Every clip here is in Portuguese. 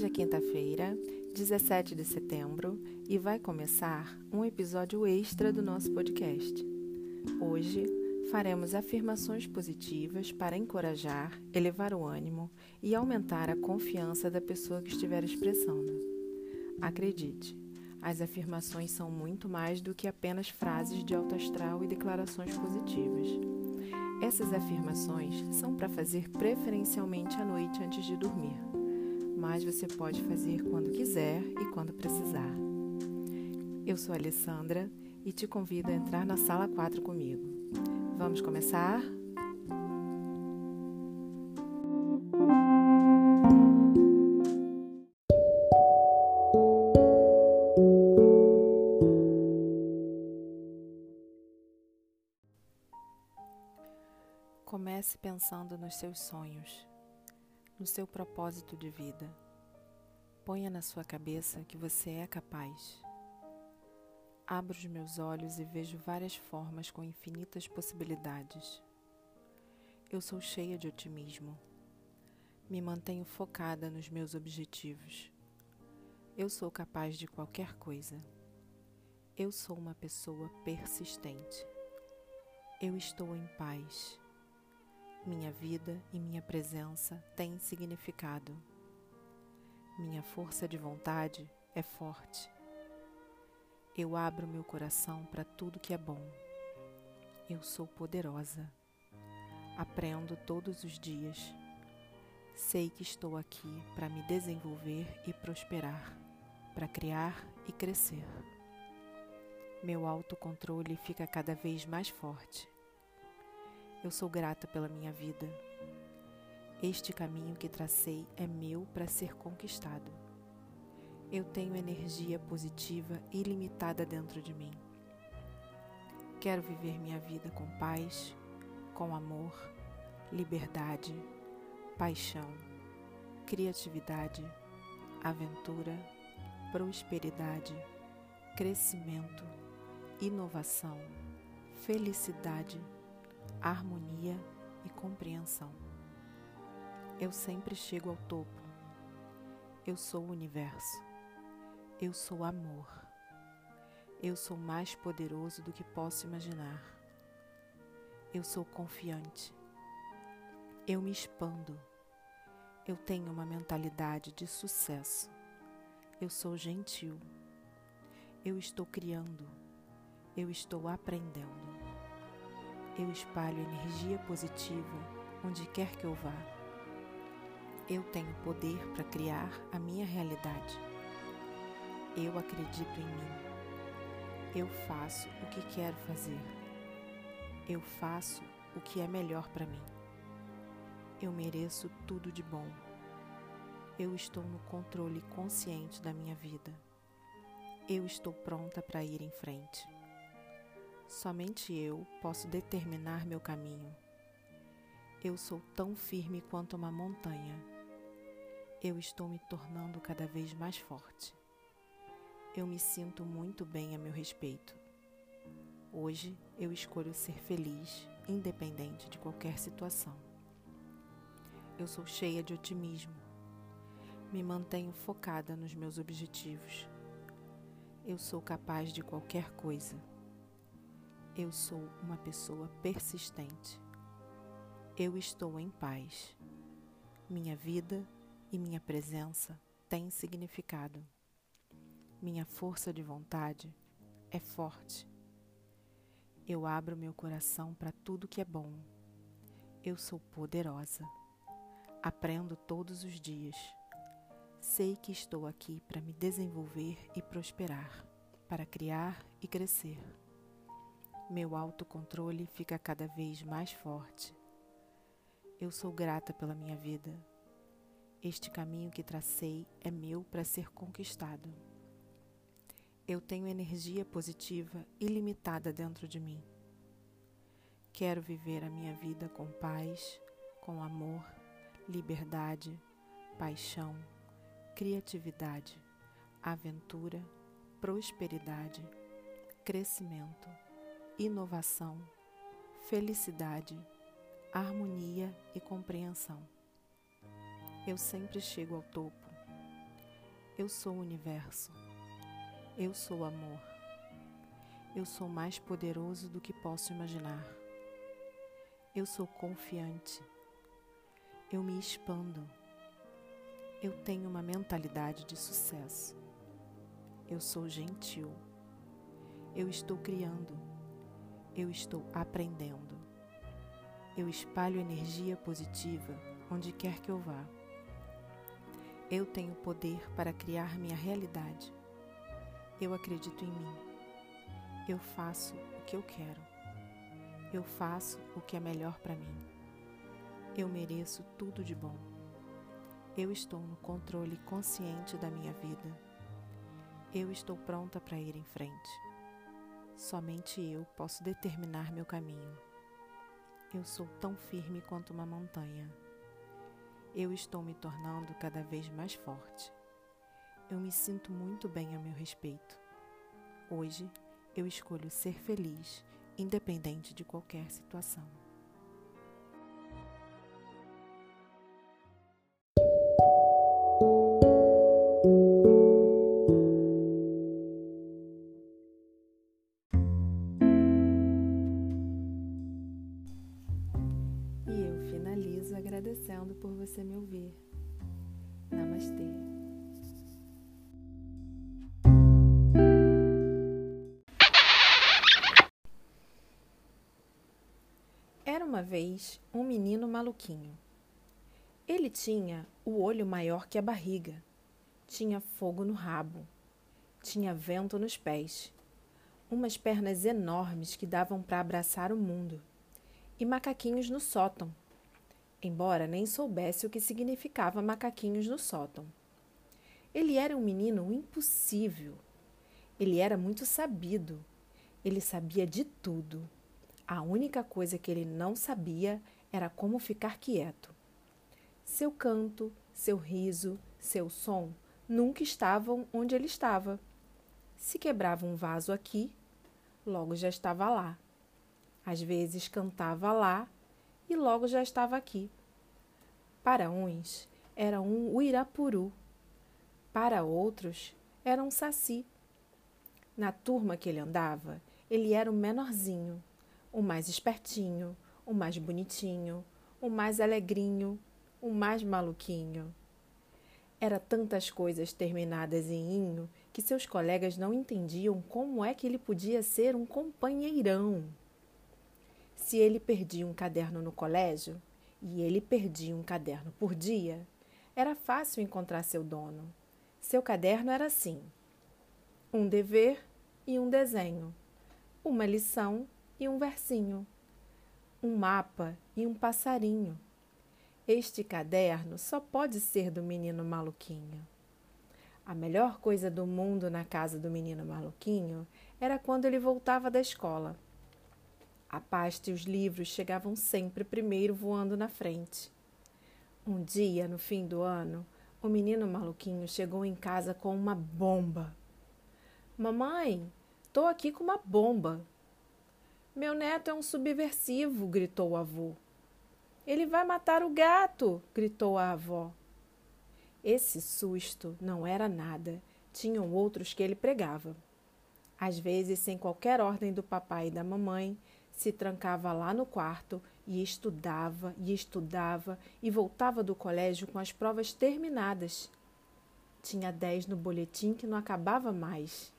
Hoje é quinta-feira, 17 de setembro, e vai começar um episódio extra do nosso podcast. Hoje faremos afirmações positivas para encorajar, elevar o ânimo e aumentar a confiança da pessoa que estiver expressando. Acredite, as afirmações são muito mais do que apenas frases de alto astral e declarações positivas. Essas afirmações são para fazer preferencialmente à noite antes de dormir mas você pode fazer quando quiser e quando precisar. Eu sou Alessandra e te convido a entrar na sala 4 comigo. Vamos começar? Comece pensando nos seus sonhos no seu propósito de vida. Ponha na sua cabeça que você é capaz. Abro os meus olhos e vejo várias formas com infinitas possibilidades. Eu sou cheia de otimismo. Me mantenho focada nos meus objetivos. Eu sou capaz de qualquer coisa. Eu sou uma pessoa persistente. Eu estou em paz. Minha vida e minha presença têm significado. Minha força de vontade é forte. Eu abro meu coração para tudo que é bom. Eu sou poderosa. Aprendo todos os dias. Sei que estou aqui para me desenvolver e prosperar, para criar e crescer. Meu autocontrole fica cada vez mais forte. Eu sou grata pela minha vida. Este caminho que tracei é meu para ser conquistado. Eu tenho energia positiva ilimitada dentro de mim. Quero viver minha vida com paz, com amor, liberdade, paixão, criatividade, aventura, prosperidade, crescimento, inovação, felicidade harmonia e compreensão. Eu sempre chego ao topo. Eu sou o universo. Eu sou amor. Eu sou mais poderoso do que posso imaginar. Eu sou confiante. Eu me expando. Eu tenho uma mentalidade de sucesso. Eu sou gentil. Eu estou criando. Eu estou aprendendo. Eu espalho energia positiva onde quer que eu vá. Eu tenho poder para criar a minha realidade. Eu acredito em mim. Eu faço o que quero fazer. Eu faço o que é melhor para mim. Eu mereço tudo de bom. Eu estou no controle consciente da minha vida. Eu estou pronta para ir em frente. Somente eu posso determinar meu caminho. Eu sou tão firme quanto uma montanha. Eu estou me tornando cada vez mais forte. Eu me sinto muito bem a meu respeito. Hoje eu escolho ser feliz, independente de qualquer situação. Eu sou cheia de otimismo. Me mantenho focada nos meus objetivos. Eu sou capaz de qualquer coisa. Eu sou uma pessoa persistente. Eu estou em paz. Minha vida e minha presença têm significado. Minha força de vontade é forte. Eu abro meu coração para tudo que é bom. Eu sou poderosa. Aprendo todos os dias. Sei que estou aqui para me desenvolver e prosperar, para criar e crescer. Meu autocontrole fica cada vez mais forte. Eu sou grata pela minha vida. Este caminho que tracei é meu para ser conquistado. Eu tenho energia positiva ilimitada dentro de mim. Quero viver a minha vida com paz, com amor, liberdade, paixão, criatividade, aventura, prosperidade, crescimento inovação, felicidade, harmonia e compreensão. Eu sempre chego ao topo. Eu sou o universo. Eu sou amor. Eu sou mais poderoso do que posso imaginar. Eu sou confiante. Eu me expando. Eu tenho uma mentalidade de sucesso. Eu sou gentil. Eu estou criando. Eu estou aprendendo. Eu espalho energia positiva onde quer que eu vá. Eu tenho poder para criar minha realidade. Eu acredito em mim. Eu faço o que eu quero. Eu faço o que é melhor para mim. Eu mereço tudo de bom. Eu estou no controle consciente da minha vida. Eu estou pronta para ir em frente. Somente eu posso determinar meu caminho. Eu sou tão firme quanto uma montanha eu estou me tornando cada vez mais forte. Eu me sinto muito bem a meu respeito. Hoje eu escolho ser feliz, independente de qualquer situação. Você me ouvir. Namastê. Era uma vez um menino maluquinho. Ele tinha o olho maior que a barriga, tinha fogo no rabo, tinha vento nos pés, umas pernas enormes que davam para abraçar o mundo e macaquinhos no sótão embora nem soubesse o que significava macaquinhos no sótão. Ele era um menino impossível. Ele era muito sabido. Ele sabia de tudo. A única coisa que ele não sabia era como ficar quieto. Seu canto, seu riso, seu som nunca estavam onde ele estava. Se quebrava um vaso aqui, logo já estava lá. Às vezes cantava lá e logo já estava aqui. Para uns, era um uirapuru. Para outros, era um saci. Na turma que ele andava, ele era o menorzinho, o mais espertinho, o mais bonitinho, o mais alegrinho, o mais maluquinho. Era tantas coisas terminadas em inho que seus colegas não entendiam como é que ele podia ser um companheirão. Se ele perdia um caderno no colégio, e ele perdia um caderno por dia, era fácil encontrar seu dono. Seu caderno era assim: um dever e um desenho, uma lição e um versinho, um mapa e um passarinho. Este caderno só pode ser do menino maluquinho. A melhor coisa do mundo na casa do menino maluquinho era quando ele voltava da escola. A pasta e os livros chegavam sempre primeiro voando na frente. Um dia, no fim do ano, o menino maluquinho chegou em casa com uma bomba. Mamãe, tô aqui com uma bomba. Meu neto é um subversivo, gritou o avô. Ele vai matar o gato, gritou a avó. Esse susto não era nada. Tinham outros que ele pregava. Às vezes, sem qualquer ordem do papai e da mamãe, se trancava lá no quarto e estudava e estudava e voltava do colégio com as provas terminadas. Tinha dez no boletim que não acabava mais.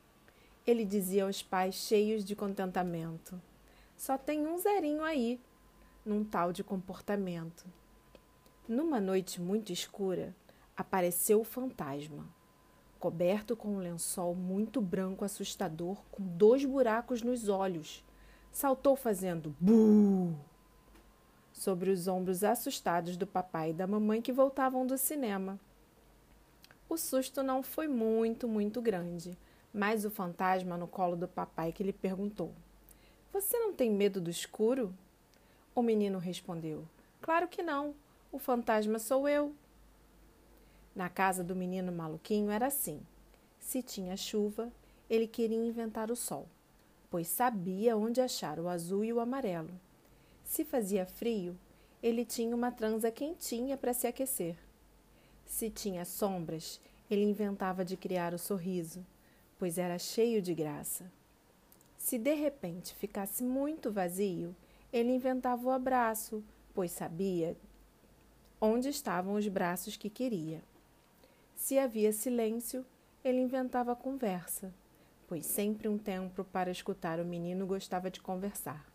Ele dizia aos pais cheios de contentamento: Só tem um zerinho aí, num tal de comportamento. Numa noite muito escura, apareceu o fantasma, coberto com um lençol muito branco assustador, com dois buracos nos olhos saltou fazendo bu sobre os ombros assustados do papai e da mamãe que voltavam do cinema. O susto não foi muito, muito grande, mas o fantasma no colo do papai que lhe perguntou: Você não tem medo do escuro? O menino respondeu: Claro que não. O fantasma sou eu. Na casa do menino maluquinho era assim: se tinha chuva, ele queria inventar o sol pois sabia onde achar o azul e o amarelo. Se fazia frio, ele tinha uma trança quentinha para se aquecer. Se tinha sombras, ele inventava de criar o sorriso, pois era cheio de graça. Se de repente ficasse muito vazio, ele inventava o abraço, pois sabia onde estavam os braços que queria. Se havia silêncio, ele inventava conversa, pois sempre um tempo para escutar o menino gostava de conversar.